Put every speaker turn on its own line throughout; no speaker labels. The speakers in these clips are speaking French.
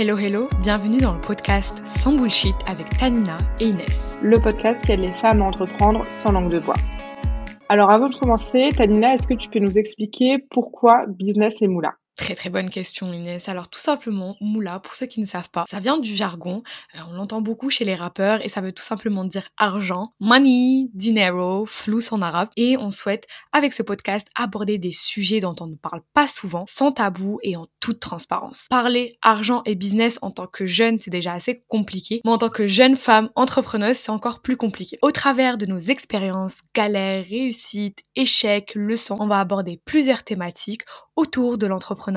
Hello hello, bienvenue dans le podcast Sans Bullshit avec Tanina et Inès.
Le podcast qui aide les femmes à entreprendre sans langue de bois. Alors avant de commencer, Tanina, est-ce que tu peux nous expliquer pourquoi business et moula?
Très très bonne question Inès. Alors tout simplement, moula, pour ceux qui ne savent pas, ça vient du jargon, euh, on l'entend beaucoup chez les rappeurs et ça veut tout simplement dire argent, money, dinero, flous en arabe. Et on souhaite avec ce podcast aborder des sujets dont on ne parle pas souvent, sans tabou et en toute transparence. Parler argent et business en tant que jeune, c'est déjà assez compliqué, mais en tant que jeune femme entrepreneuse, c'est encore plus compliqué. Au travers de nos expériences, galères, réussites, échecs, leçons, on va aborder plusieurs thématiques autour de l'entrepreneuriat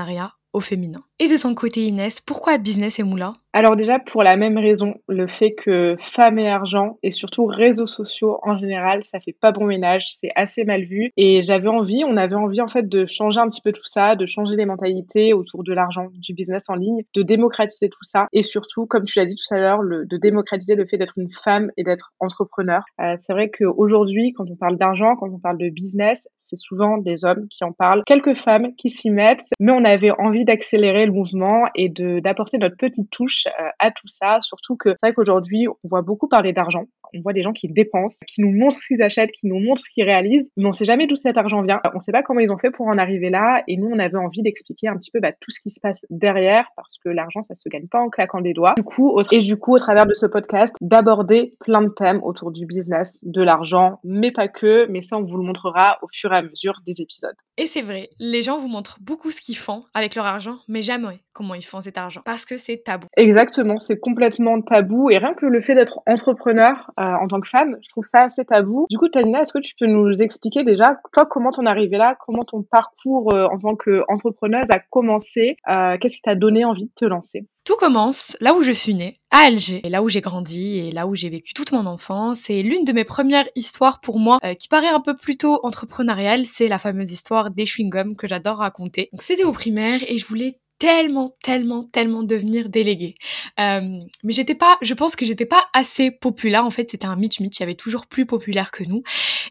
au féminin. Et de ton côté Inès, pourquoi business et moulin
alors déjà pour la même raison, le fait que femmes et argent et surtout réseaux sociaux en général, ça fait pas bon ménage, c'est assez mal vu. Et j'avais envie, on avait envie en fait de changer un petit peu tout ça, de changer les mentalités autour de l'argent, du business en ligne, de démocratiser tout ça. Et surtout comme tu l'as dit tout à l'heure, de démocratiser le fait d'être une femme et d'être entrepreneur. Euh, c'est vrai qu'aujourd'hui quand on parle d'argent, quand on parle de business, c'est souvent des hommes qui en parlent, quelques femmes qui s'y mettent, mais on avait envie d'accélérer le mouvement et d'apporter notre petite touche euh, à tout ça. Surtout que c'est vrai qu'aujourd'hui, on voit beaucoup parler d'argent. On voit des gens qui dépensent, qui nous montrent ce qu'ils achètent, qui nous montrent ce qu'ils réalisent, mais on sait jamais d'où cet argent vient. On sait pas comment ils ont fait pour en arriver là. Et nous, on avait envie d'expliquer un petit peu bah, tout ce qui se passe derrière, parce que l'argent, ça se gagne pas en claquant des doigts. Du coup, et du coup, au travers de ce podcast, d'aborder plein de thèmes autour du business, de l'argent, mais pas que. Mais ça, on vous le montrera au fur et à mesure des épisodes.
Et c'est vrai, les gens vous montrent beaucoup ce qu'ils font avec leur argent, mais jamais comment ils font cet argent, parce que c'est tabou.
Exactement, c'est complètement tabou. Et rien que le fait d'être entrepreneur euh, en tant que femme, je trouve ça assez tabou. Du coup, Tanina, est-ce que tu peux nous expliquer déjà, toi, comment t'en es arrivée là, comment ton parcours euh, en tant qu'entrepreneuse a commencé, euh, qu'est-ce qui t'a donné envie de te lancer?
Tout commence là où je suis née, à Alger, et là où j'ai grandi et là où j'ai vécu toute mon enfance. C'est l'une de mes premières histoires pour moi qui paraît un peu plutôt entrepreneuriale. C'est la fameuse histoire des chewing-gums que j'adore raconter. Donc c'était au primaire et je voulais tellement, tellement, tellement devenir déléguée. Euh, mais j'étais pas, je pense que j'étais pas assez populaire. En fait, c'était un Mitch Mitch, il y avait toujours plus populaire que nous.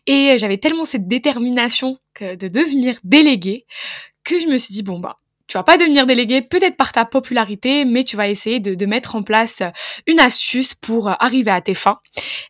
Et j'avais tellement cette détermination que de devenir déléguée que je me suis dit, bon bah, tu vas pas devenir délégué peut-être par ta popularité, mais tu vas essayer de, de, mettre en place euh, une astuce pour euh, arriver à tes fins.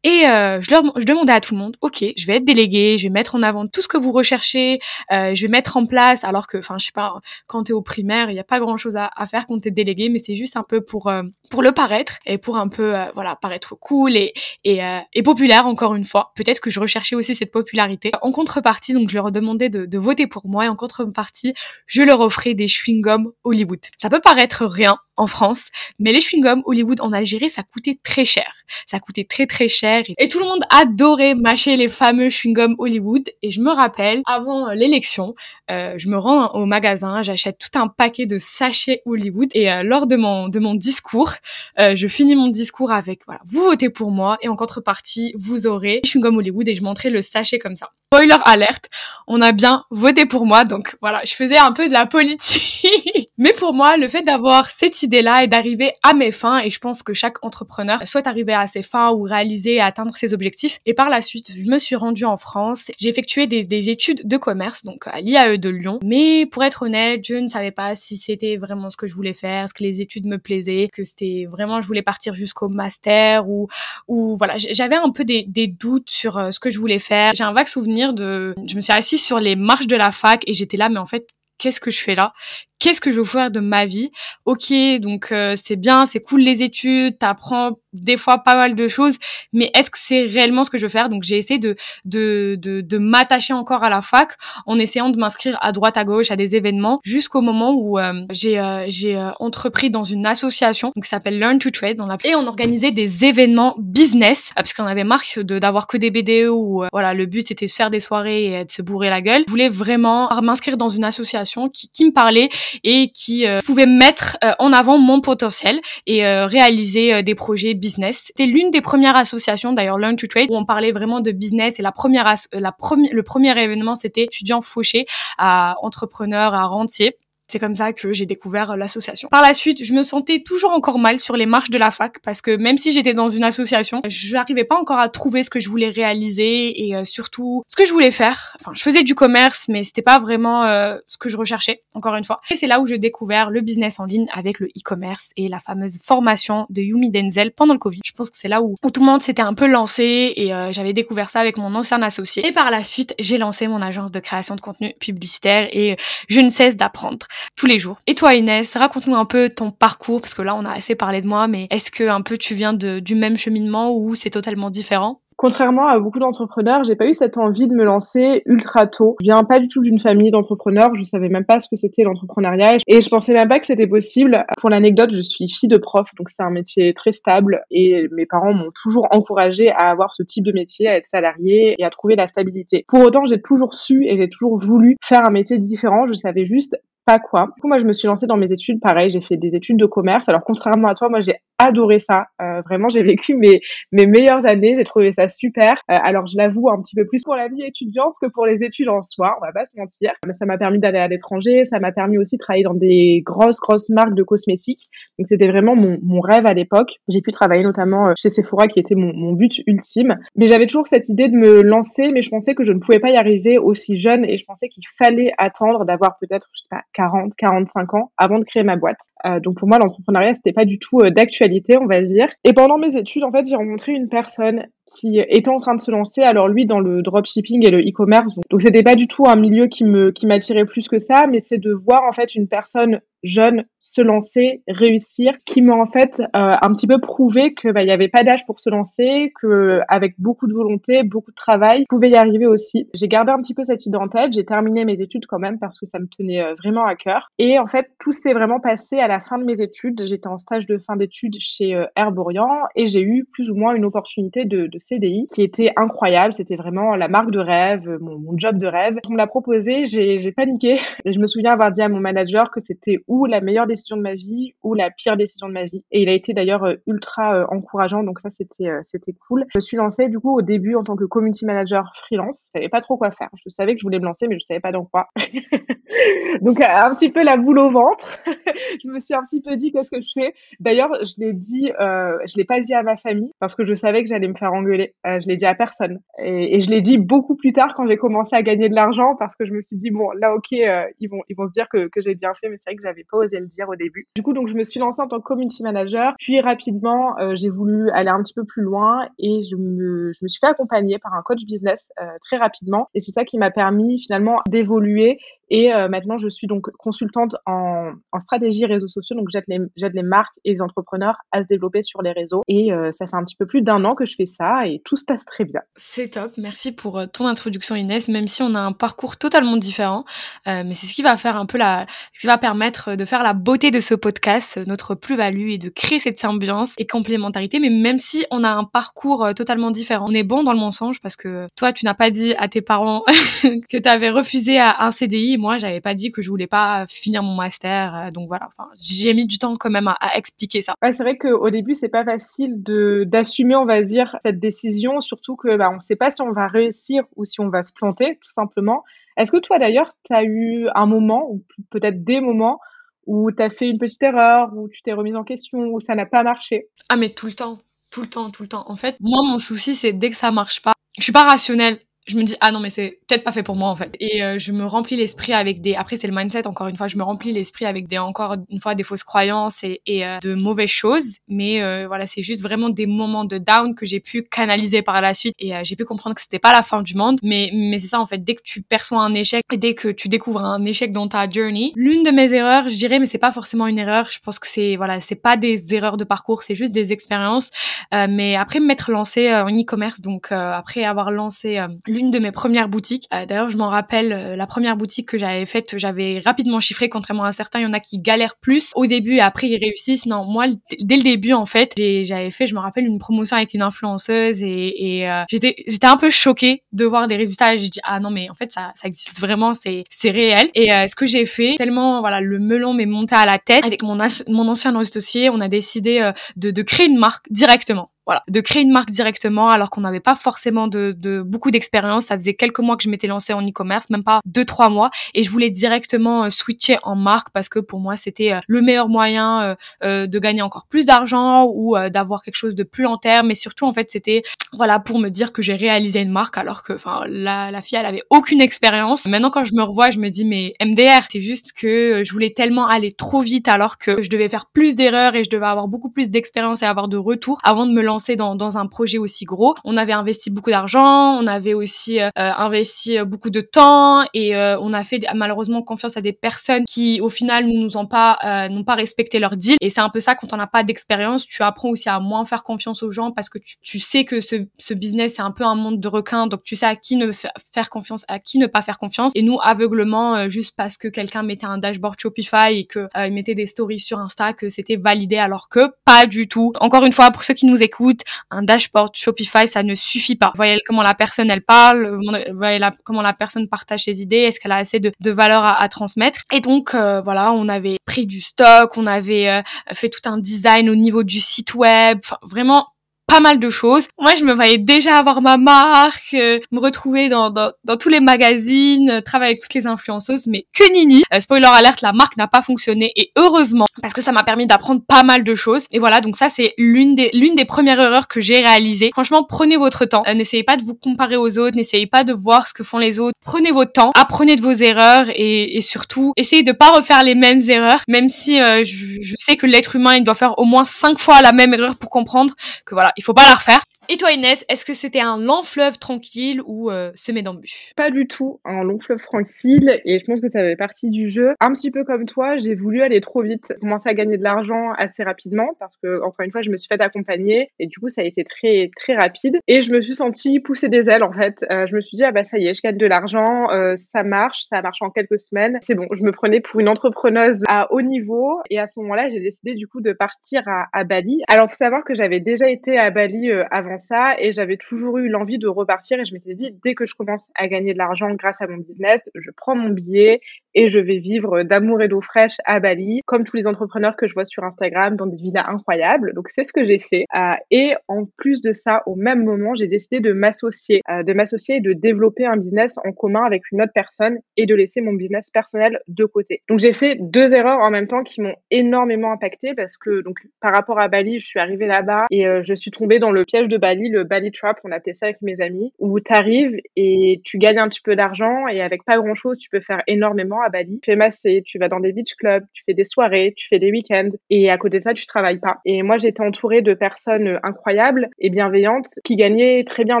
Et euh, je, leur, je demandais à tout le monde, ok, je vais être délégué, je vais mettre en avant tout ce que vous recherchez, euh, je vais mettre en place, alors que, enfin, je sais pas, quand tu es au primaire, il n'y a pas grand-chose à, à, faire quand tu es délégué, mais c'est juste un peu pour pour le paraître et pour un peu, voilà, paraître cool et et, et populaire encore une fois. Peut-être que je recherchais aussi cette popularité. En contrepartie, donc je leur demandais de, de voter pour moi et en contrepartie, je leur offrais des chewing-gum Hollywood. Ça peut paraître rien, en France, mais les chewing-gums Hollywood en Algérie, ça coûtait très cher. Ça coûtait très très cher et tout le monde adorait mâcher les fameux chewing-gums Hollywood. Et je me rappelle, avant l'élection, euh, je me rends au magasin, j'achète tout un paquet de sachets Hollywood et euh, lors de mon de mon discours, euh, je finis mon discours avec voilà, vous votez pour moi et en contrepartie, vous aurez les chewing-gums Hollywood et je montrais le sachet comme ça. Spoiler alerte, on a bien voté pour moi, donc voilà, je faisais un peu de la politique. Mais pour moi, le fait d'avoir cette idée-là et d'arriver à mes fins, et je pense que chaque entrepreneur souhaite arriver à ses fins ou réaliser et atteindre ses objectifs. Et par la suite, je me suis rendue en France. J'ai effectué des, des, études de commerce, donc à l'IAE de Lyon. Mais pour être honnête, je ne savais pas si c'était vraiment ce que je voulais faire, est-ce que les études me plaisaient, que c'était vraiment je voulais partir jusqu'au master ou ou voilà, j'avais un peu des, des doutes sur euh, ce que je voulais faire. J'ai un vague souvenir de, je me suis assise sur les marches de la fac et j'étais là, mais en fait, qu'est-ce que je fais là? Qu'est-ce que je veux faire de ma vie Ok, donc euh, c'est bien, c'est cool les études, t'apprends des fois pas mal de choses, mais est-ce que c'est réellement ce que je veux faire? Donc j'ai essayé de de, de, de m'attacher encore à la fac en essayant de m'inscrire à droite à gauche à des événements jusqu'au moment où euh, j'ai euh, j'ai entrepris dans une association donc qui s'appelle Learn to Trade dans la et on organisait des événements business parce qu'on avait marre de d'avoir que des BDE où voilà le but c'était de faire des soirées et de se bourrer la gueule. Je voulais vraiment m'inscrire dans une association qui qui me parlait et qui euh, pouvait mettre euh, en avant mon potentiel et euh, réaliser des projets business. C'était l'une des premières associations d'ailleurs Learn to Trade où on parlait vraiment de business et la première la première le premier événement c'était étudiant fauché à entrepreneur à rentier C'est comme ça que j'ai découvert l'association. Par la suite, je me sentais toujours encore mal sur les marches de la fac parce que même si j'étais dans une association, je n'arrivais pas encore à trouver ce que je voulais réaliser et surtout ce que je voulais faire. Enfin, je faisais du commerce, mais c'était pas vraiment ce que je recherchais. Encore une fois, et c'est là où j'ai découvert le business en ligne avec le e-commerce et la fameuse formation de Yumi Denzel pendant le Covid. Je pense que c'est là où, tout le monde s'était un peu lancé et euh, j'avais découvert ça avec mon ancien associé. Et par la suite, j'ai lancé mon agence de création de contenu publicitaire et je ne cesse d'apprendre tous les jours. Et toi Inès, raconte-nous un peu ton parcours parce que là on a assez parlé de moi, mais est-ce que un peu tu viens du même cheminement ou c'est totalement différent?
Contrairement à beaucoup d'entrepreneurs, j'ai pas eu cette envie de me lancer ultra tôt. Je viens pas du tout d'une famille d'entrepreneurs, je savais même pas ce que c'était l'entrepreneuriat et je pensais même pas que c'était possible. Pour l'anecdote, je suis fille de prof, donc c'est un métier très stable et mes parents m'ont toujours encouragée à avoir ce type de métier, à être salarié et à trouver la stabilité. Pour autant, j'ai toujours su et j'ai toujours voulu faire un métier différent, je savais juste pas quoi. Du coup, moi, je me suis lancée dans mes études. Pareil, j'ai fait des études de commerce. Alors, contrairement à toi, moi, j'ai adoré ça. Euh, vraiment, j'ai vécu mes, mes meilleures années. J'ai trouvé ça super. Euh, alors, je l'avoue un petit peu plus pour la vie étudiante que pour les études en soi. On va pas se mentir. Mais ça m'a permis d'aller à l'étranger. Ça m'a permis aussi de travailler dans des grosses, grosses marques de cosmétiques. Donc, c'était vraiment mon, mon rêve à l'époque. J'ai pu travailler notamment euh, chez Sephora, qui était mon, but ultime. Mais j'avais toujours cette idée de me lancer, mais je pensais que je ne pouvais pas y arriver aussi jeune et je pensais qu'il fallait attendre d'avoir peut-être, je sais pas, 40, 45 ans avant de créer ma boîte. Euh, donc pour moi, l'entrepreneuriat, c'était pas du tout euh, d'actualité, on va dire. Et pendant mes études, en fait, j'ai rencontré une personne qui était en train de se lancer. Alors lui dans le dropshipping et le e-commerce. Donc c'était pas du tout un milieu qui me qui m'attirait plus que ça, mais c'est de voir en fait une personne jeune se lancer, réussir, qui m'a en fait euh, un petit peu prouvé que bah, il y avait pas d'âge pour se lancer, que avec beaucoup de volonté, beaucoup de travail, pouvait y arriver aussi. J'ai gardé un petit peu cette idée en tête. J'ai terminé mes études quand même parce que ça me tenait euh, vraiment à cœur. Et en fait tout s'est vraiment passé à la fin de mes études. J'étais en stage de fin d'études chez euh, Herborian et j'ai eu plus ou moins une opportunité de, de CDI qui était incroyable. C'était vraiment la marque de rêve, mon, mon job de rêve. On me l'a proposé, j'ai paniqué. Je me souviens avoir dit à mon manager que c'était ou la meilleure décision de ma vie ou la pire décision de ma vie. Et il a été d'ailleurs euh, ultra euh, encourageant, donc ça c'était euh, c'était cool. Je me suis lancée du coup au début en tant que community manager freelance. Je savais pas trop quoi faire. Je savais que je voulais me lancer, mais je savais pas dans quoi. donc un petit peu la boule au ventre. je me suis un petit peu dit qu'est-ce que je fais? D'ailleurs, je l'ai dit, je l'ai pas dit à ma famille parce que je savais que j'allais me faire engueuler. Euh, je l'ai dit à personne et, je l'ai dit beaucoup plus tard quand j'ai commencé à gagner de l'argent parce que je me suis dit bon là ok ils vont ils vont se dire que j'ai bien fait mais c'est vrai que j'avais pas osé le dire au début. Du coup donc je me suis lancée en tant que community manager puis rapidement euh, j'ai voulu aller un petit peu plus loin et je me suis fait accompagner par un coach business euh, très rapidement et c'est ça qui m'a permis finalement d'évoluer et euh, maintenant, je suis donc consultante en, en stratégie réseaux sociaux. Donc, j'aide les, les marques et les entrepreneurs à se développer sur les réseaux. Et euh, ça fait un petit peu plus d'un an que je fais ça et tout se passe très bien.
C'est top. Merci pour euh, ton introduction, Inès. Même si on a un parcours totalement différent, mais c'est ce qui va faire un peu la, ce qui va permettre de faire la beauté de ce podcast, notre plus-value et de créer cette symbiance et complémentarité. Mais même si on a un parcours totalement différent, on est bon dans le mensonge parce que toi, tu n'as pas dit à tes parents que tu avais refusé à un CDI moi, j'avais pas dit que je voulais pas finir mon master. Euh, donc voilà, enfin, j'ai mis du temps quand même à, expliquer ça.
Ouais, c'est vrai qu'au début, c'est pas facile de d'assumer, on va dire, cette décision, surtout que bah, on sait pas si on va réussir ou si on va se planter, tout simplement. Est-ce que toi, d'ailleurs, tu as eu un moment, ou peut-être des moments, où tu as fait une petite erreur, où tu t'es remise en question, où ça n'a pas marché?
Ah, mais tout le temps. Tout le temps, tout le temps. En fait, moi, mon souci, c'est dès que ça marche pas, je suis pas rationnelle je me dis ah non mais c'est peut-être pas fait pour moi en fait. Et euh, je me remplis l'esprit avec des après c'est le mindset encore une fois je me remplis l'esprit avec des encore une fois des fausses croyances et, et euh, de mauvaises choses. Mais euh, voilà c'est juste vraiment des moments de down que j'ai pu canaliser par la suite. Et j'ai pu comprendre que c'était pas la fin du monde. Mais mais c'est ça en fait dès que tu perçois un échec dès que tu découvres un échec dans ta journey l'une de mes erreurs je dirais mais c'est pas forcément une erreur je pense que c'est voilà c'est pas des erreurs de parcours c'est juste des expériences. Mais après m'être lancé en e-commerce donc après avoir lancé une de mes premières boutiques. Euh, d'ailleurs, je m'en rappelle, euh, la première boutique que j'avais faite, j'avais rapidement chiffré, contrairement à certains, il y en a qui galèrent plus au début et après ils réussissent. Non, moi, dès le début, en fait, j'avais fait, je me rappelle, une promotion avec une influenceuse et, et euh, j'étais j'étais un peu choquée de voir des résultats. J'ai dit ah non mais en fait ça ça existe vraiment, c'est réel. Et ce que j'ai fait, tellement voilà le melon m'est monté à la tête avec mon mon ancien associé, on a décidé de de créer une marque directement voilà, de créer une marque directement alors qu'on n'avait pas forcément de, de beaucoup d'expérience. Ça faisait quelques mois que je m'étais lancée en e-commerce, même pas deux trois mois, et je voulais directement euh, switcher en marque parce que pour moi c'était euh, le meilleur moyen euh, de gagner encore plus d'argent ou d'avoir quelque chose de plus long terme. Mais surtout en fait c'était voilà pour me dire que j'ai réalisé une marque alors que enfin la, la fille elle avait aucune expérience. Maintenant quand je me revois, je me dis mais MDR, c'est juste que je voulais tellement aller trop vite alors que je devais faire plus d'erreurs et je devais avoir beaucoup plus d'expérience et avoir de retour avant de me lancer dans, un projet aussi gros. On avait investi beaucoup d'argent, on avait aussi euh, investi beaucoup de temps et euh, on a fait malheureusement confiance à des personnes qui au final nous ont pas euh, n'ont pas respecté leur deal et c'est un peu ça quand on n'a pas d'expérience, tu apprends aussi à moins faire confiance aux gens parce que tu, tu sais que ce, ce business c'est un peu un monde de requins donc tu sais à qui ne faire confiance, à qui ne pas faire confiance et nous aveuglement juste parce que quelqu'un mettait un dashboard Shopify et que il mettait des stories sur Insta que c'était validé alors que pas du tout. Encore une fois, pour ceux qui nous écoutent, un dashboard Shopify, ça ne suffit pas. Voyez comment la personne, elle parle, voyez comment la personne partage ses idées, est-ce qu'elle a assez de, de valeur à, transmettre. Et donc, euh, voilà, on avait pris du stock, on avait euh, fait tout un design au niveau du site web, vraiment pas mal de choses. Moi, je me voyais déjà avoir ma marque, euh, me retrouver dans, dans, dans, tous les magazines, euh, travailler avec toutes les influenceuses, mais que nini. Euh, spoiler alerte, la marque n'a pas fonctionné et heureusement parce que ça m'a permis d'apprendre pas mal de choses. Et voilà, donc ça c'est l'une des l'une des premières erreurs que j'ai réalisées. Franchement, prenez votre temps. n'essayez pas de vous comparer aux autres, n'essayez pas de voir ce que font les autres. Prenez votre temps, apprenez de vos erreurs et, et surtout essayez de pas refaire les mêmes erreurs. Même si je, je, sais que l'être humain il doit faire au moins cinq fois la même erreur pour comprendre que voilà il faut pas la refaire. Et toi Inès, est-ce que c'était un long fleuve tranquille ou euh, semé d'embûches?
Pas du tout un long fleuve tranquille et je pense que ça fait partie du jeu. Un petit peu comme toi, j'ai voulu aller trop vite, commencer à gagner de l'argent assez rapidement parce que encore une fois, je me suis fait accompagner et du coup ça a été très très rapide et je me suis sentie pousser des ailes en fait. Euh, je me suis dit ah bah ça y est, je gagne de l'argent, euh, ça marche, ça marche en quelques semaines. C'est bon, je me prenais pour une entrepreneuse à haut niveau et à ce moment-là, j'ai décidé du coup de partir à, à Bali. Alors faut savoir que j'avais déjà été à Bali avant ça et j'avais toujours eu l'envie de repartir et je m'étais dit dès que je commence à gagner de l'argent grâce à mon business, je prends mon billet et je vais vivre d'amour et d'eau fraîche à Bali, comme tous les entrepreneurs que je vois sur Instagram dans des villas incroyables. Donc c'est ce que j'ai fait. Euh, et en plus de ça, au même moment, j'ai décidé de m'associer, euh, de m'associer et de développer un business en commun avec une autre personne et de laisser mon business personnel de côté. Donc j'ai fait deux erreurs en même temps qui m'ont énormément impacté parce que donc par rapport à Bali, je suis arrivée là-bas et euh, je suis tombée dans le piège de Bali, le Bali Trap, on appelait ça avec mes amis, où tu arrives et tu gagnes un petit peu d'argent et avec pas grand-chose, tu peux faire énormément à Bali. Tu fais masser, tu vas dans des beach clubs, tu fais des soirées, tu fais des week-ends et à côté de ça, tu travailles pas. Et moi, j'étais entourée de personnes incroyables et bienveillantes qui gagnaient très bien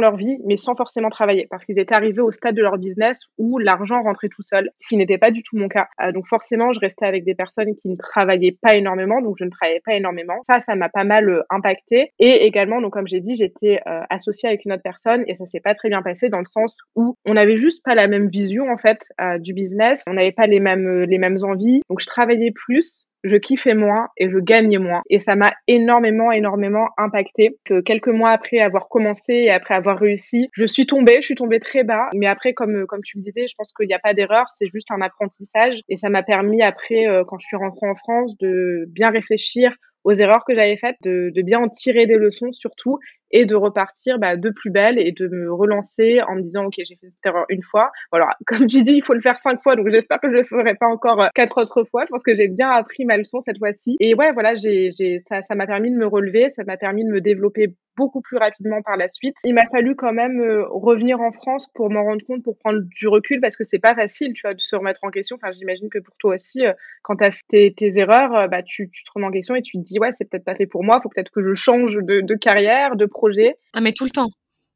leur vie, mais sans forcément travailler parce qu'ils étaient arrivés au stade de leur business où l'argent rentrait tout seul, ce qui n'était pas du tout mon cas. Euh, donc forcément, je restais avec des personnes qui ne travaillaient pas énormément, donc je ne travaillais pas énormément. Ça, ça m'a pas mal euh, impacté. Et également, donc comme j'ai dit, j'étais euh, associée avec une autre personne et ça s'est pas très bien passé dans le sens où on avait juste pas la même vision en fait du business. On n'avait pas les mêmes euh, les mêmes envies. Donc je travaillais plus, je kiffais moins et je gagnais moins. Et ça m'a énormément, énormément impacté. Que quelques mois après avoir commencé et après avoir réussi, je suis tombée, je suis tombée très bas. Mais après, comme, euh, comme tu me disais, je pense qu'il n'y a pas d'erreur, c'est juste un apprentissage. Et ça m'a permis après, euh, quand je suis rentrée en France, de bien réfléchir aux erreurs que j'avais faites, de, bien en tirer des leçons surtout et de repartir bah, de plus belle et de me relancer en me disant ok j'ai fait cette erreur une fois voilà comme tu dis il faut le faire cinq fois donc j'espère que je le ferai pas encore euh, quatre autres fois je pense que j'ai bien appris ma leçon cette fois-ci et ouais voilà j'ai ça ça m'a permis de me relever ça m'a permis de me développer beaucoup plus rapidement par la suite. Il m'a fallu quand même euh, revenir en France pour m'en rendre compte, pour prendre du recul, parce que c'est pas facile, tu vois, de se remettre en question. Enfin, j'imagine que pour toi aussi, euh, quand tu as fait tes, erreurs, bah, tu, tu, te remets en question et tu te dis, ouais, c'est peut-être pas fait pour moi, faut peut-être que je change de, de carrière, de projet.
Ah, mais tout le temps.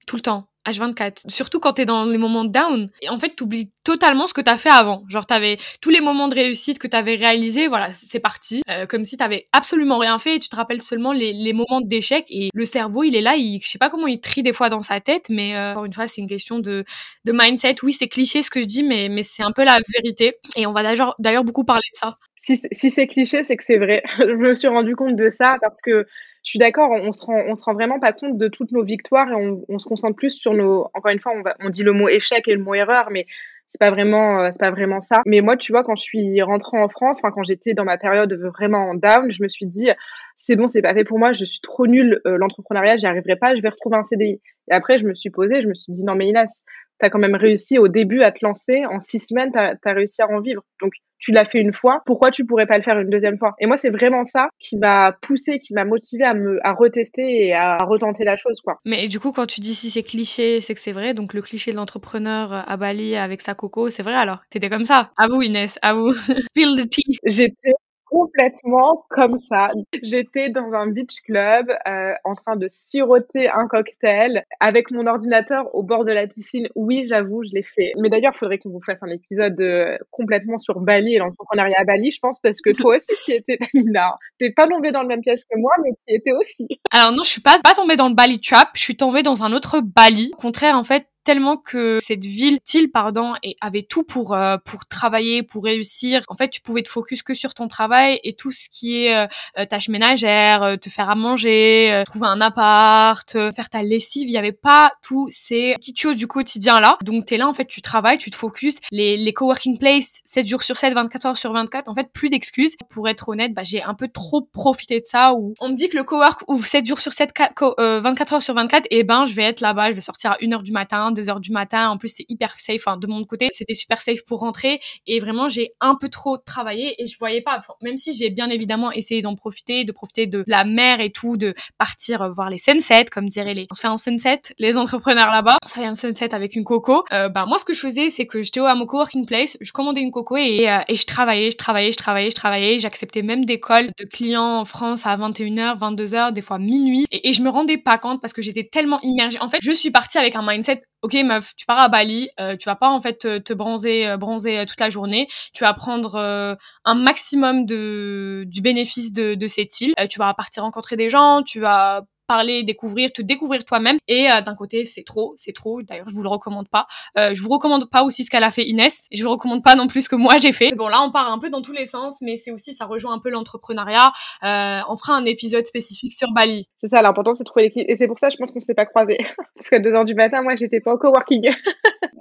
Tout le temps. H24. Surtout quand t'es dans les moments down. Et en fait, t'oublies totalement ce que t'as fait avant. Genre, t'avais tous les moments de réussite que t'avais réalisés, voilà, c'est parti. Euh, comme si t'avais absolument rien fait et tu te rappelles seulement les, les moments d'échec. Et le cerveau, il est là, il, je sais pas comment il trie des fois dans sa tête, mais euh, encore une fois, c'est une question de, de mindset. Oui, c'est cliché ce que je dis, mais, mais c'est un peu la vérité. Et on va d'ailleurs beaucoup parler de ça.
Si, si c'est cliché, c'est que c'est vrai. je me suis rendu compte de ça parce que je suis d'accord, on se se rend vraiment pas compte de toutes nos victoires et on, se concentre plus sur nos. Encore une fois, on, dit le mot échec et le mot erreur, mais c'est pas vraiment, euh, pas vraiment ça. Mais moi, tu vois, quand je suis rentrée en France, enfin quand j'étais dans ma période vraiment down, je me suis dit c'est bon, c'est pas fait pour moi, je suis trop nulle, euh, l'entrepreneuriat, j'y arriverai pas, je vais retrouver un CDI. Et après, je me suis posée, je me suis dit non mais Inès, tu as quand même réussi au début à te lancer, en six semaines, tu as, réussi à en vivre. Donc tu l'as fait une fois, pourquoi tu pourrais pas le faire une deuxième fois? Et moi, c'est vraiment ça qui m'a poussé, qui m'a motivé à me à retester et à retenter la chose, quoi.
Mais du coup, quand tu dis si c'est cliché, c'est que c'est vrai. Donc le cliché de l'entrepreneur à Bali avec sa coco, c'est vrai alors? T'étais comme ça À vous, Inès, à vous. Spill the tea.
J'étais complètement comme ça. J'étais dans un beach club euh, en train de siroter un cocktail avec mon ordinateur au bord de la piscine. Oui, j'avoue, je l'ai fait. Mais d'ailleurs, il faudrait qu'on vous fasse un épisode euh, complètement sur Bali et l'entrepreneuriat à Bali, je pense, parce que toi aussi, tu étais, Tamina. T'es pas tombée dans le même piège que moi, mais tu étais aussi.
Alors non, je suis pas, pas tombée dans le Bali trap. Je suis tombée dans un autre Bali. Au contraire, en fait, tellement que cette ville, Thiel, pardon, et avait tout pour euh, pour travailler, pour réussir. En fait, tu pouvais te focus que sur ton travail et tout ce qui est euh, euh tâches ménagères, te faire à manger, trouver un appart, faire ta lessive. Il y avait pas tous ces petites choses du quotidien là. Donc t'es là en fait, tu travailles, tu te focuses. Les les coworking places, 7 jours sur 7, 24 heures sur 24. En fait, plus d'excuses. Pour être honnête, bah, j'ai un peu trop profité de ça. Où on me dit que le cowork ouvre 7 jours sur 7, 24 heures sur 24. Et ben, je vais être là-bas, je vais sortir à 1 heure du matin 2 heures du matin. En plus, c'est hyper safe. Enfin, de mon côté, c'était super safe pour rentrer. Et vraiment, j'ai un peu trop travaillé et je voyais pas. même si j'ai bien évidemment essayé d'en profiter, de profiter de la mer et tout, de partir euh, voir les sunsets, comme diraient les. On se fait un sunset, les entrepreneurs là-bas. On se fait un sunset avec une coco. Euh, bah moi, ce que je faisais, c'est que j'étais à mon coworking place, je commandais une coco et, euh, et je travaillais, je travaillais, je travaillais, je travaillais. J'acceptais même des calls de clients en France à 21h, 22h, des fois minuit. Et, et je me rendais pas compte parce que j'étais tellement immergée. En fait, je suis partie avec un mindset ok meuf, tu pars à Bali, euh, tu vas pas en fait te, bronzer, euh, bronzer euh, toute la journée. Tu vas prendre un maximum de du bénéfice de, de cette île. tu vas partir rencontrer des gens, tu vas parler, découvrir, te découvrir toi-même. Et d'un côté, c'est trop, c'est trop. D'ailleurs, je vous le recommande pas. Euh, je vous recommande pas aussi ce qu'elle a fait Inès. Et je vous recommande pas non plus ce que moi j'ai fait. Bon, là, on part un peu dans tous les sens, mais c'est aussi, ça rejoint un peu l'entrepreneuriat. Euh, on fera un épisode spécifique sur Bali.
C'est ça, l'important, c'est de trouver l'équipe. Et c'est pour ça, je pense qu'on s'est pas croisés. Parce qu'à 2 heures du matin, moi, j'étais pas au coworking.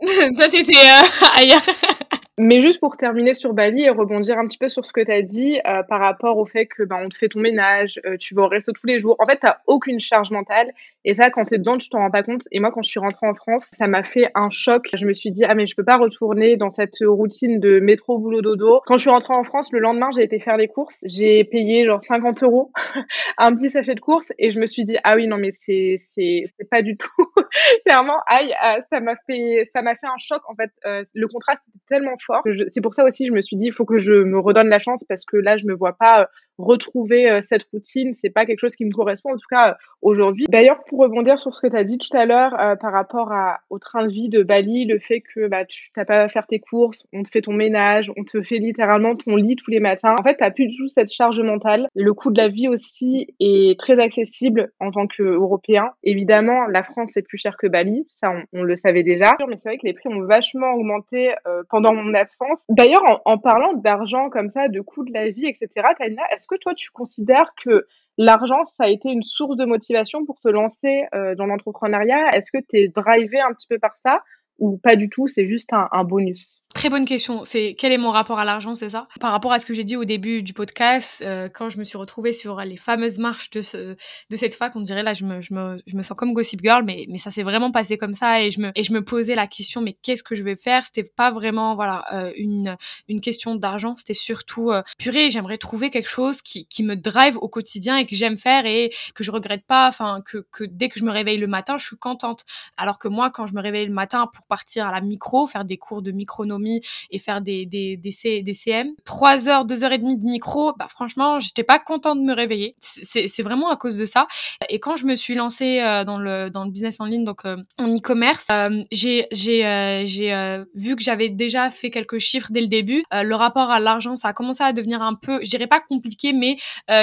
Toi, t'étais euh, ailleurs.
Mais juste pour terminer sur Bali et rebondir un petit peu sur ce que tu as dit euh, par rapport au fait que bah, on te fait ton ménage, euh, tu vas au resto tous les jours. En fait, tu aucune charge mentale. Et ça, quand tu es dedans, tu t'en rends pas compte. Et moi, quand je suis rentrée en France, ça m'a fait un choc. Je me suis dit, ah mais je peux pas retourner dans cette routine de métro, boulot, dodo. Quand je suis rentrée en France, le lendemain, j'ai été faire les courses. J'ai payé genre 50 euros un petit sachet de courses. Et je me suis dit, ah oui, non mais c'est pas du tout. Clairement, aïe, euh, ça m'a fait ça m'a fait un choc. En fait, le contraste était tellement c'est pour ça aussi, je me suis dit, il faut que je me redonne la chance parce que là, je me vois pas euh, retrouver euh, cette routine. C'est pas quelque chose qui me correspond, en tout cas, euh, aujourd'hui. D'ailleurs, pour rebondir sur ce que tu as dit tout à l'heure par rapport à, au train de vie de Bali, le fait que bah, tu n'as pas à faire tes courses, on te fait ton ménage, on te fait littéralement ton lit tous les matins. En fait, tu plus du tout cette charge mentale. Le coût de la vie aussi est très accessible en tant qu'Européen. Évidemment, la France, c'est plus cher que Bali. Ça, on, le savait déjà. Mais c'est vrai que les prix ont vachement augmenté pendant mon D'ailleurs, en, parlant d'argent comme ça, de coût de la vie, etc., Tania, est-ce que toi, tu considères que l'argent, ça a été une source de motivation pour te lancer euh, dans l'entrepreneuriat? Est-ce que tu es drivé un petit peu par ça? Ou pas du tout, c'est juste un bonus?
Très bonne question. C'est quel est mon rapport à l'argent, c'est ça? Par rapport à ce que j'ai dit au début du podcast, euh, quand je me suis retrouvée sur les fameuses marches de ce, de cette fac, on dirait là, je me, je me, je me sens comme Gossip Girl, mais, mais ça s'est vraiment passé comme ça et je me, et je me posais la question, mais qu'est-ce que je vais faire? C'était pas vraiment, voilà, euh, une, une question d'argent. C'était surtout, euh, purée, j'aimerais trouver quelque chose qui, qui me drive au quotidien et que j'aime faire et que je regrette pas. Enfin, que, que dès que je me réveille le matin, je suis contente. Alors que moi, quand je me réveille le matin pour partir à la micro, faire des cours de micronomie et faire des, des, des, CM. Trois heures, deux heures et demie de micro, bah franchement, j'étais pas contente de me réveiller. C'est vraiment à cause de ça. Et quand je me suis lancée euh, dans le dans le business en ligne, donc euh, en e-commerce, euh, j'ai j'ai vu que j'avais déjà fait quelques chiffres dès le début. le rapport à l'argent, ça a commencé à devenir un peu, je dirais pas compliqué, mais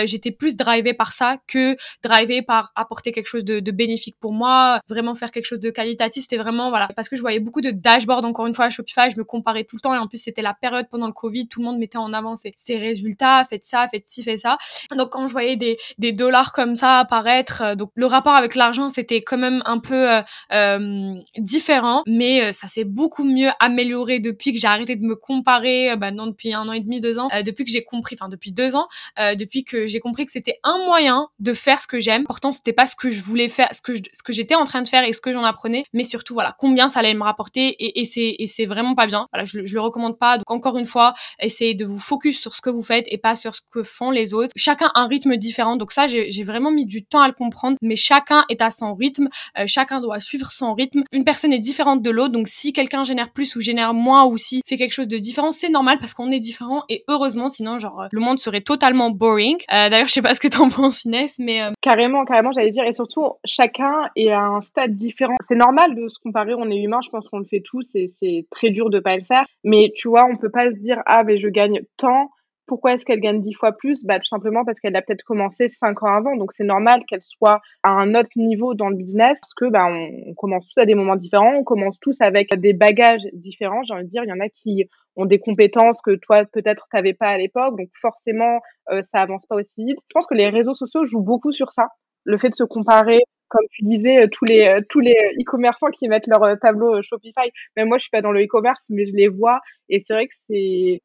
j'étais plus drivée par ça que drivée par apporter quelque chose de, de bénéfique pour moi, vraiment faire quelque chose de qualitatif. C'était vraiment voilà parce que je voyais beaucoup de dashboards encore une fois à Shopify, je me comparais tout le temps et en plus c'était la période pendant le Covid, tout le monde mettait en avant ses, résultats, faites ça, faites ci, faites ça. Donc quand je voyais des, des dollars comme ça apparaître, euh, donc le rapport avec l'argent c'était quand même un peu euh, euh différent, mais ça s'est beaucoup mieux amélioré depuis que j'ai arrêté de me comparer, bah non depuis un an et demi, deux ans, depuis que j'ai compris, enfin depuis deux ans, depuis que j'ai compris que c'était un moyen de faire ce que j'aime. Pourtant c'était pas ce que je voulais faire, ce que ce que j'étais en train de faire et ce que j'en apprenais, mais surtout voilà combien ça allait me rapporter et, et c'est vraiment pas bien. Voilà, je, je le recommande pas. Donc encore une fois, essayez de vous focus sur ce que vous faites et pas sur ce que font les autres. Chacun a un rythme différent, donc ça j'ai vraiment mis du temps à le comprendre, mais chacun est à son rythme, euh, chacun doit suivre son rythme. Une personne est différente de l'autre, donc si quelqu'un génère plus ou génère moins ou si fait quelque chose de différent, c'est normal parce qu'on est différent et heureusement, sinon genre le monde serait totalement boring. Euh, D'ailleurs, je sais pas ce que t'en penses Inès, mais euh,
carrément, carrément, j'allais dire et surtout chacun est à un stade différent. C'est normal de se comparer, on est humain, je pense qu'on le fait tous, c'est très dur de pas le mais tu vois, on peut pas se dire ah mais je gagne tant. Pourquoi est-ce qu'elle gagne dix fois plus? Bah tout simplement parce qu'elle a peut-être commencé cinq ans avant, donc c'est normal qu'elle soit à un autre niveau dans le business parce que bah on, commence tous à des moments différents, on commence tous avec des bagages différents. J'ai envie de dire, il y en a qui ont des compétences que toi peut-être t'avais pas à l'époque, donc forcément euh, ça avance pas aussi vite. Je pense que les réseaux sociaux jouent beaucoup sur ça, le fait de se comparer, comme tu disais, euh, tous les euh, tous les e-commerçants qui mettent leur tableau Shopify. Même moi, je suis pas dans le e-commerce, mais je les vois et c'est vrai que c'est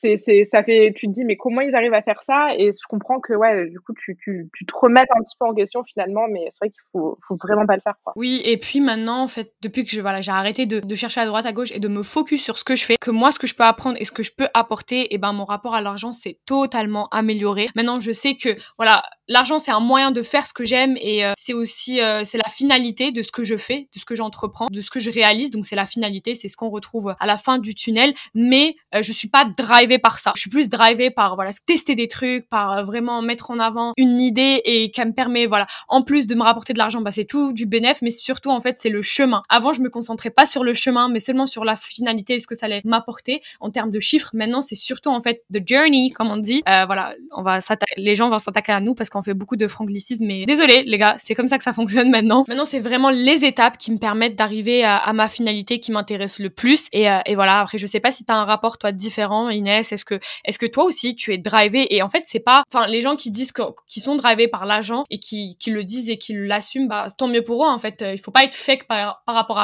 c'est, c'est, ça fait, tu te dis, mais comment ils arrivent à faire ça? Et je comprends que, ouais, du coup, tu, tu, tu te remettes un petit peu en question finalement, mais c'est vrai qu'il faut, faut vraiment pas le faire, quoi.
Oui, et puis maintenant, en fait, depuis que je, voilà, j'ai arrêté de, de chercher à droite, à gauche et de me focus sur ce que je fais, que moi, ce que je peux apprendre et ce que je peux apporter, et ben, mon rapport à l'argent s'est totalement amélioré. Maintenant, je sais que, voilà, l'argent, c'est un moyen de faire ce que j'aime et euh, c'est aussi, euh, c'est la finalité de ce que je fais, de ce que j'entreprends, de ce que je réalise. Donc, c'est la finalité, c'est ce qu'on retrouve à la fin du tunnel. Mais euh, je suis pas drive par ça. Je suis plus drivée par voilà tester des trucs, par euh, vraiment mettre en avant une idée et qui me permet voilà en plus de me rapporter de l'argent, bah c'est tout du bénéf, mais surtout en fait c'est le chemin. Avant je me concentrais pas sur le chemin, mais seulement sur la finalité, ce que ça allait m'apporter en termes de chiffres. Maintenant c'est surtout en fait the journey comme on dit. Euh, voilà, on va les gens vont s'attaquer à nous parce qu'on fait beaucoup de franglicisme, mais désolé les gars, c'est comme ça que ça fonctionne maintenant. Maintenant c'est vraiment les étapes qui me permettent d'arriver à, à, ma finalité qui m'intéresse le plus et, euh, et voilà. Après je sais pas si t'as un rapport toi différent Inès est-ce que, est-ce toi aussi tu es drivé? Et en fait, c'est pas, enfin, les gens qui disent qui sont drivés par l'argent et qui, le disent et qui l'assument, bah tant mieux pour eux. En fait, il faut pas être fake par, rapport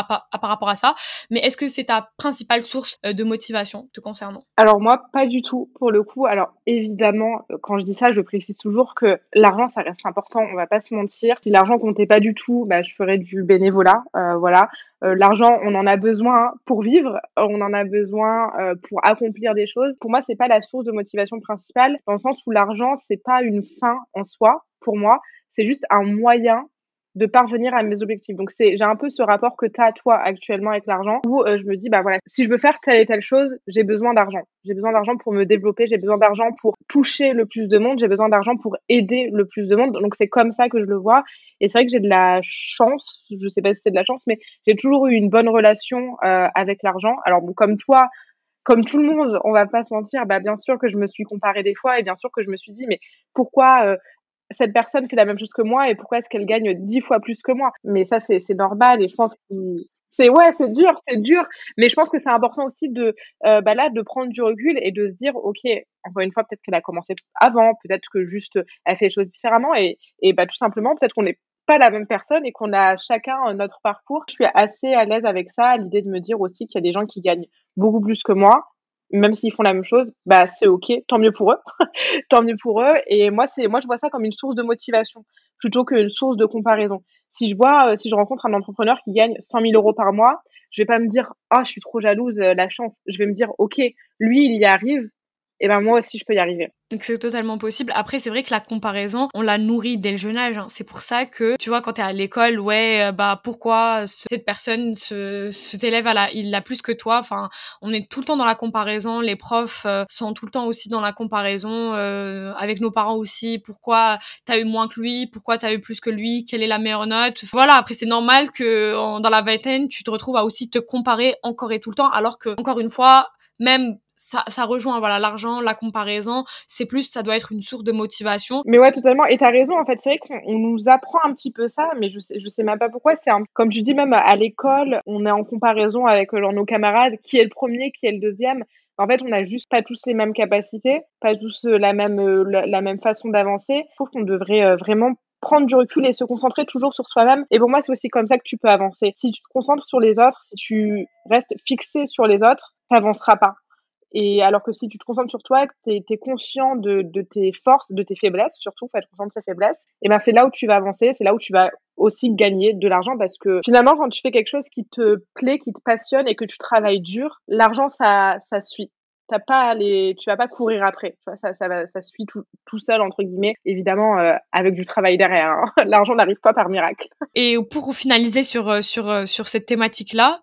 à, ça. Mais est-ce que c'est ta principale source euh, de motivation te concernant?
Alors moi, pas du tout pour le coup. Alors évidemment, euh, quand je dis ça, je précise toujours que l'argent, ça reste important. On va pas se mentir. Si l'argent comptait pas du tout, bah je ferais du bénévolat. Euh, voilà. Euh, l'argent, on en a besoin pour vivre, on en a besoin euh, pour accomplir des choses. Pour moi, c'est pas la source de motivation principale, dans le sens où l'argent, c'est pas une fin en soi. Pour moi, c'est juste un moyen de parvenir à mes objectifs. Donc c'est j'ai un peu ce rapport que tu as toi actuellement avec l'argent où euh, je me dis bah voilà, si je veux faire telle et telle chose, j'ai besoin d'argent. J'ai besoin d'argent pour me développer, j'ai besoin d'argent pour toucher le plus de monde, j'ai besoin d'argent pour aider le plus de monde. Donc c'est comme ça que je le vois et c'est vrai que j'ai de la chance, je sais pas si c'est de la chance mais j'ai toujours eu une bonne relation euh, avec l'argent. Alors bon comme toi comme tout le monde, on va pas se mentir, bah bien sûr que je me suis comparée des fois et bien sûr que je me suis dit mais pourquoi euh, cette personne fait la même chose que moi et pourquoi est-ce qu'elle gagne dix fois plus que moi? Mais ça, c'est normal et je pense que c'est ouais, c'est dur, c'est dur, mais je pense que c'est important aussi de euh, bah là de prendre du recul et de se dire ok, encore une fois peut-être qu'elle a commencé avant, peut-être que juste elle fait les choses différemment et et bah tout simplement peut-être qu'on n'est pas la même personne et qu'on a chacun notre parcours. Je suis assez à l'aise avec ça, l'idée de me dire aussi qu'il y a des gens qui gagnent beaucoup plus que moi même s'ils font la même chose, bah c'est ok, tant mieux pour eux, tant mieux pour eux. Et moi c'est, moi je vois ça comme une source de motivation plutôt qu'une source de comparaison. Si je vois, euh, si je rencontre un entrepreneur qui gagne 100 000 euros par mois, je vais pas me dire ah je suis trop jalouse, euh, la chance. Je vais me dire ok, lui il y arrive, et ben moi aussi je peux y arriver.
Donc c'est totalement possible. Après c'est vrai que la comparaison, on la nourrit dès le jeune âge. Hein. C'est pour ça que tu vois quand t'es à l'école, ouais, euh, bah pourquoi cette personne, ce, cet élève, il a plus que toi? Enfin, on est tout le temps dans la comparaison. Les profs euh, sont tout le temps aussi dans la comparaison euh, avec nos parents aussi. Pourquoi t'as eu moins que lui? Pourquoi t'as eu plus que lui? Quelle est la meilleure note? Voilà. Après c'est normal que dans la vingtaine, tu te retrouves à aussi te comparer encore et tout le temps, alors que encore une fois, même ça, rejoint voilà l'argent, la comparaison. C'est plus, ça doit être une source de motivation.
Mais ouais, totalement. Et t'as raison. En fait, c'est vrai qu'on nous apprend un petit peu ça, mais je sais, je sais même pas pourquoi. C'est comme tu dis même à l'école, on est en comparaison avec nos camarades. Qui est le premier, qui est le deuxième? En fait, on n'a juste pas tous les mêmes capacités, pas tous euh, la même euh, la, même façon d'avancer. Je trouve qu'on devrait euh, vraiment prendre du recul et se concentrer toujours sur soi-même. Et pour moi, c'est aussi comme ça que tu peux avancer. Si tu te concentres sur les autres, si tu restes fixé sur les autres, t'avanceras pas. Et alors que si tu te concentres sur toi, que tu es, conscient de, de, tes forces, de tes faiblesses, surtout, faut être conscient de ses faiblesses, et ben c'est là où tu vas avancer, c'est là où tu vas aussi gagner de l'argent parce que finalement, quand tu fais quelque chose qui te plaît, qui te passionne et que tu travailles dur, l'argent, ça, ça suit t'as pas les, tu vas pas courir après. Ça, ça, va, ça suit tout, tout seul entre guillemets. Évidemment, euh, avec du travail derrière. Hein. L'argent n'arrive pas par miracle.
Et pour finaliser sur euh, sur euh, sur cette thématique-là,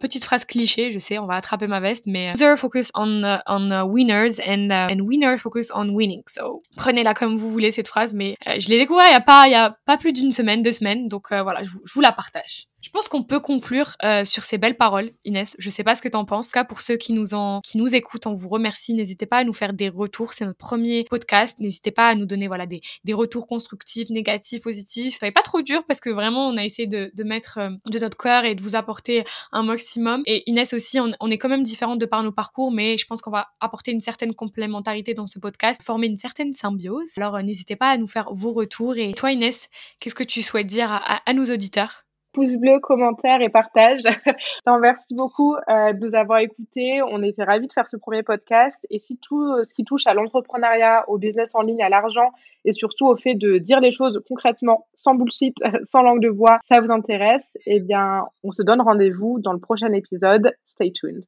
petite phrase cliché, je sais, on va attraper ma veste, mais losers focus on on winners and and winners focus on winning. So prenez-la comme vous voulez cette phrase, mais je l'ai découvert il y a pas il y a pas plus d'une semaine, deux semaines, donc voilà, je vous la partage. Je pense qu'on peut conclure euh, sur ces belles paroles, Inès. Je sais pas ce que t'en penses. En cas, pour ceux qui nous en, qui nous écoutent, on vous remercie. N'hésitez pas à nous faire des retours. C'est notre premier podcast. N'hésitez pas à nous donner voilà des, des retours constructifs, négatifs, positifs. Soyez pas trop dur parce que vraiment on a essayé de, de mettre euh, de notre cœur et de vous apporter un maximum. Et Inès aussi, on, on est quand même différentes de par nos parcours, mais je pense qu'on va apporter une certaine complémentarité dans ce podcast, former une certaine symbiose. Alors euh, n'hésitez pas à nous faire vos retours. Et toi, Inès, qu'est-ce que tu souhaites dire à, à nos auditeurs?
Pouce bleu, commentaire et partage. merci beaucoup euh, de nous avoir écoutés. On était ravis de faire ce premier podcast. Et si tout euh, ce qui touche à l'entrepreneuriat, au business en ligne, à l'argent et surtout au fait de dire les choses concrètement, sans bullshit, sans langue de bois, ça vous intéresse, eh bien, on se donne rendez-vous dans le prochain épisode. Stay tuned.